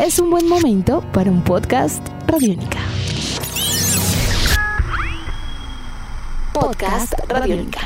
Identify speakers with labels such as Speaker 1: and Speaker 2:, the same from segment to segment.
Speaker 1: es un buen momento para un podcast Radiónica. Podcast Radiónica.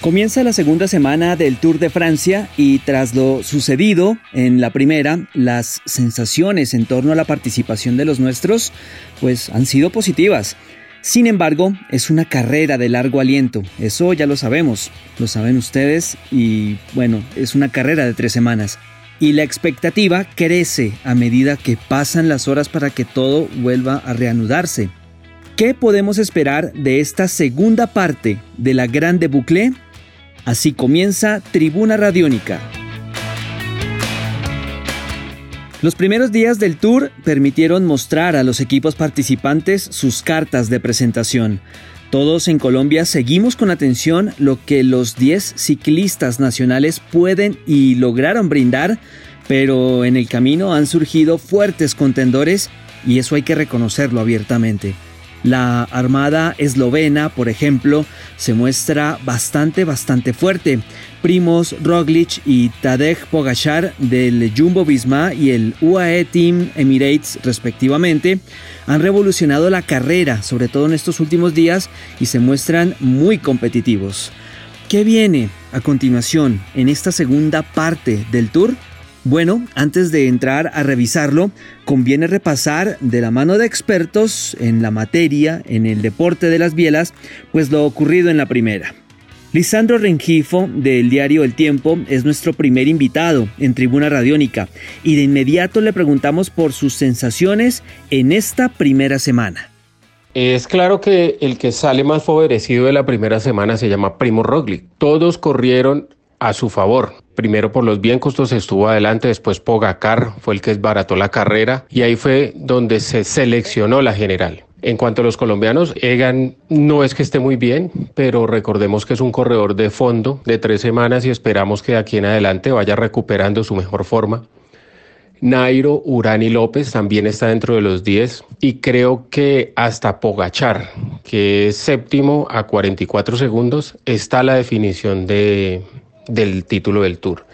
Speaker 2: Comienza la segunda semana del Tour de Francia y tras lo sucedido en la primera, las sensaciones en torno a la participación de los nuestros pues han sido positivas. Sin embargo, es una carrera de largo aliento, eso ya lo sabemos, lo saben ustedes y bueno, es una carrera de tres semanas. Y la expectativa crece a medida que pasan las horas para que todo vuelva a reanudarse. ¿Qué podemos esperar de esta segunda parte de la Grande Boucle? Así comienza Tribuna Radiónica. Los primeros días del tour permitieron mostrar a los equipos participantes sus cartas de presentación. Todos en Colombia seguimos con atención lo que los 10 ciclistas nacionales pueden y lograron brindar, pero en el camino han surgido fuertes contendores y eso hay que reconocerlo abiertamente. La Armada eslovena, por ejemplo, se muestra bastante, bastante fuerte. Primos Roglic y Tadej Pogachar del Jumbo Visma y el UAE Team Emirates respectivamente han revolucionado la carrera, sobre todo en estos últimos días, y se muestran muy competitivos. ¿Qué viene a continuación en esta segunda parte del tour? Bueno, antes de entrar a revisarlo, conviene repasar de la mano de expertos en la materia, en el deporte de las bielas, pues lo ocurrido en la primera. Lisandro Rengifo del diario El Tiempo es nuestro primer invitado en Tribuna Radiónica y de inmediato le preguntamos por sus sensaciones en esta primera semana.
Speaker 3: Es claro que el que sale más favorecido de la primera semana se llama Primo Roglic. Todos corrieron a su favor. Primero por los bien costos estuvo adelante, después Pogacar fue el que esbarató la carrera y ahí fue donde se seleccionó la general. En cuanto a los colombianos, Egan no es que esté muy bien, pero recordemos que es un corredor de fondo de tres semanas y esperamos que de aquí en adelante vaya recuperando su mejor forma. Nairo, Urani López también está dentro de los 10 y creo que hasta Pogachar, que es séptimo a 44 segundos, está la definición de, del título del Tour.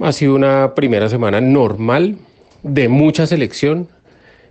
Speaker 3: Ha sido una primera semana normal, de mucha selección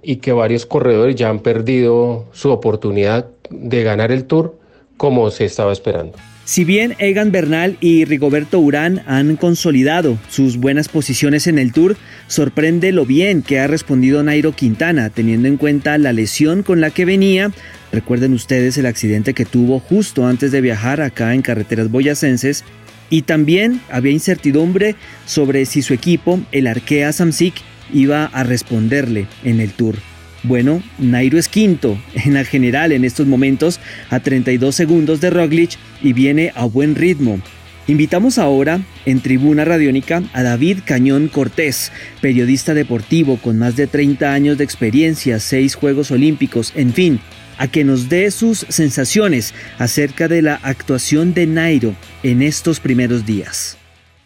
Speaker 3: y que varios corredores ya han perdido su oportunidad de ganar el Tour como se estaba esperando.
Speaker 2: Si bien Egan Bernal y Rigoberto Urán han consolidado sus buenas posiciones en el Tour, sorprende lo bien que ha respondido Nairo Quintana, teniendo en cuenta la lesión con la que venía. Recuerden ustedes el accidente que tuvo justo antes de viajar acá en carreteras boyacenses y también había incertidumbre sobre si su equipo, el Arkea Samsic, iba a responderle en el Tour. Bueno, Nairo es quinto en la general en estos momentos a 32 segundos de Roglic y viene a buen ritmo. Invitamos ahora en Tribuna Radiónica a David Cañón Cortés, periodista deportivo con más de 30 años de experiencia, seis Juegos Olímpicos, en fin, a que nos dé sus sensaciones acerca de la actuación de Nairo en estos primeros días.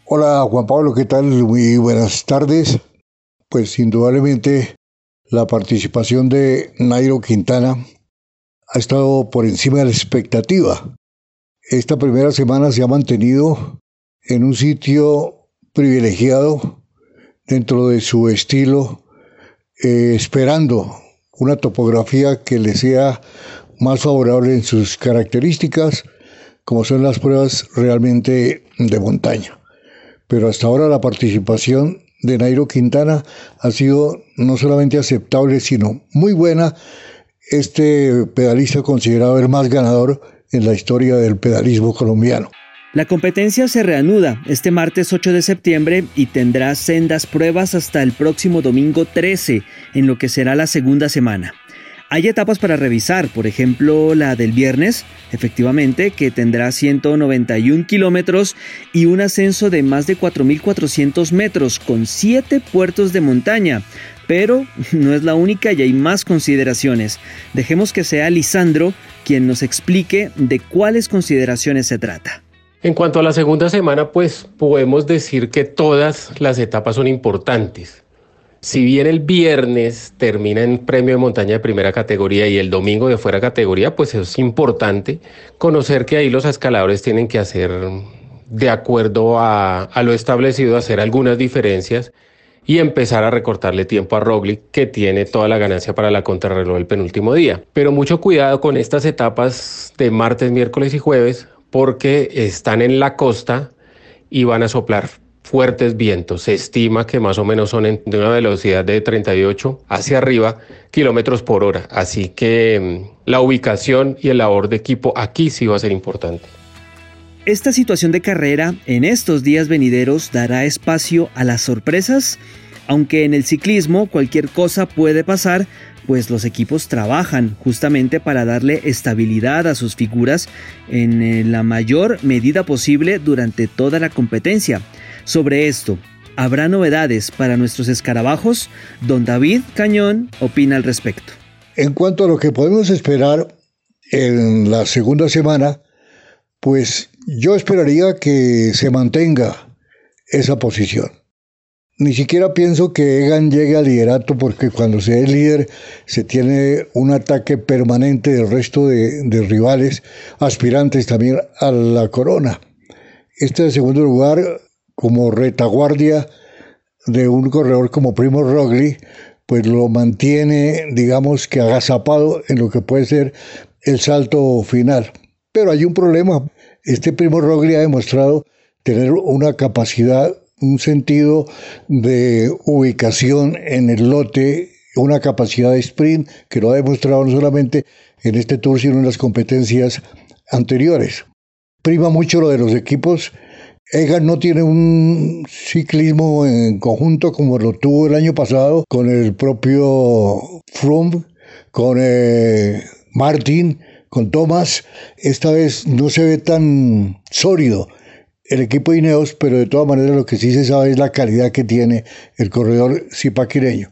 Speaker 4: Hola Juan Pablo, ¿qué tal? Muy buenas tardes. Pues indudablemente la participación de Nairo Quintana ha estado por encima de la expectativa. Esta primera semana se ha mantenido en un sitio privilegiado dentro de su estilo, eh, esperando una topografía que le sea más favorable en sus características, como son las pruebas realmente de montaña. Pero hasta ahora la participación de Nairo Quintana ha sido no solamente aceptable, sino muy buena. Este pedalista considerado el más ganador en la historia del pedalismo colombiano.
Speaker 2: La competencia se reanuda este martes 8 de septiembre y tendrá sendas pruebas hasta el próximo domingo 13, en lo que será la segunda semana. Hay etapas para revisar, por ejemplo la del viernes, efectivamente, que tendrá 191 kilómetros y un ascenso de más de 4.400 metros con 7 puertos de montaña. Pero no es la única y hay más consideraciones. Dejemos que sea Lisandro quien nos explique de cuáles consideraciones se trata.
Speaker 3: En cuanto a la segunda semana, pues podemos decir que todas las etapas son importantes. Si bien el viernes termina en premio de montaña de primera categoría y el domingo de fuera categoría, pues es importante conocer que ahí los escaladores tienen que hacer de acuerdo a, lo establecido, hacer algunas diferencias y empezar a recortarle tiempo a Roglic, que tiene toda la ganancia para la contrarreloj el penúltimo día. Pero mucho cuidado con estas etapas de martes, miércoles y jueves, porque están en la costa y van a soplar fuertes vientos. Se estima que más o menos son de una velocidad de 38 hacia arriba kilómetros por hora. Así que mm, la ubicación y el labor de equipo aquí sí va a ser importante.
Speaker 2: Esta situación de carrera en estos días venideros dará espacio a las sorpresas, aunque en el ciclismo cualquier cosa puede pasar, pues los equipos trabajan justamente para darle estabilidad a sus figuras en eh, la mayor medida posible durante toda la competencia. Sobre esto, ¿habrá novedades para nuestros escarabajos? Don David Cañón opina al respecto.
Speaker 4: En cuanto a lo que podemos esperar en la segunda semana, pues yo esperaría que se mantenga esa posición. Ni siquiera pienso que Egan llegue al liderato porque cuando se es líder se tiene un ataque permanente del resto de, rivales aspirantes también a la corona. Este segundo lugar como retaguardia de un corredor como Primo Rogli, pues lo mantiene, digamos que agazapado en lo que puede ser el salto final. Pero hay un problema. Este Primo Rogli ha demostrado tener una capacidad, un sentido de ubicación en el lote, una capacidad de sprint que lo ha demostrado no solamente en este tour, sino en las competencias anteriores. Prima mucho lo de los equipos Egan no tiene un ciclismo en conjunto como lo tuvo el año pasado con el propio Froome, con eh, Martin, con Thomas. Esta vez no se ve tan sólido el equipo de Ineos, pero de todas maneras lo que sí se sabe es la calidad que tiene el corredor zipaquireño.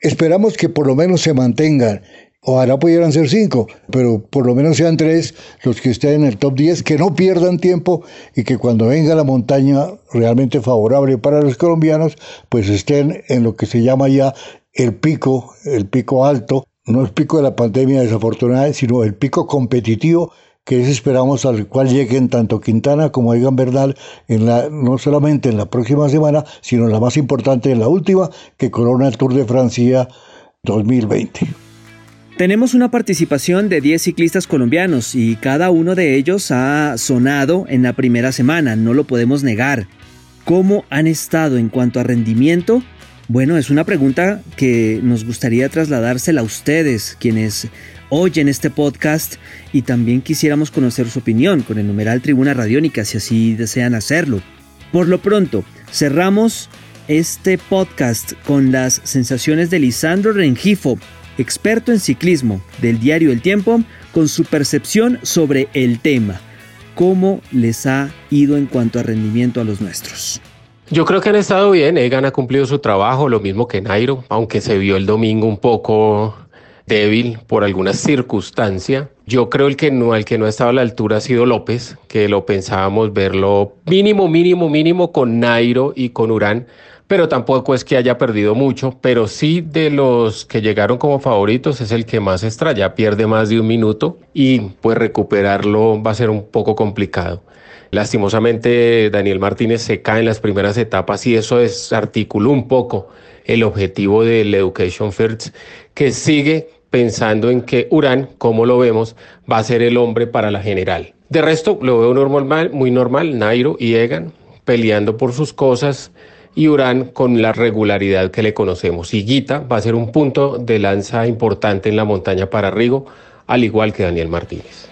Speaker 4: Esperamos que por lo menos se mantengan Ojalá pudieran ser cinco, pero por lo menos sean tres los que estén en el top 10, que no pierdan tiempo y que cuando venga la montaña realmente favorable para los colombianos, pues estén en lo que se llama ya el pico, el pico alto, no el pico de la pandemia desafortunada, sino el pico competitivo que es esperamos al cual lleguen tanto Quintana como Egan Bernal en la, no solamente en la próxima semana, sino en la más importante, en la última, que corona el Tour de Francia 2020.
Speaker 2: Tenemos una participación de 10 ciclistas colombianos y cada uno de ellos ha sonado en la primera semana, no lo podemos negar. ¿Cómo han estado en cuanto a rendimiento? Bueno, es una pregunta que nos gustaría trasladársela a ustedes, quienes oyen este podcast, y también quisiéramos conocer su opinión con el numeral Tribuna Radiónica, si así desean hacerlo. Por lo pronto, cerramos este podcast con las sensaciones de Lisandro Rengifo, experto en ciclismo del diario El Tiempo, con su percepción sobre el tema. ¿Cómo les ha ido en cuanto a rendimiento a los nuestros?
Speaker 3: Yo creo que han estado bien, Egan ha cumplido su trabajo, lo mismo que Nairo, aunque se vio el domingo un poco débil por alguna circunstancia. Yo creo el que no, el que no ha estado a la altura ha sido López, que lo pensábamos verlo mínimo, mínimo, mínimo con Nairo y con Urán, pero tampoco es que haya perdido mucho, pero sí de los que llegaron como favoritos es el que más extraña, pierde más de un minuto y pues recuperarlo va a ser un poco complicado. Lastimosamente Daniel Martínez se cae en las primeras etapas y eso desarticuló un poco el objetivo del Education First que sigue pensando en que Urán, como lo vemos, va a ser el hombre para la general. De resto, lo veo normal, muy normal, Nairo y Egan peleando por sus cosas, y Urán con la regularidad que le conocemos. Y Guita va a ser un punto de lanza importante en la montaña para Rigo, al igual que Daniel Martínez.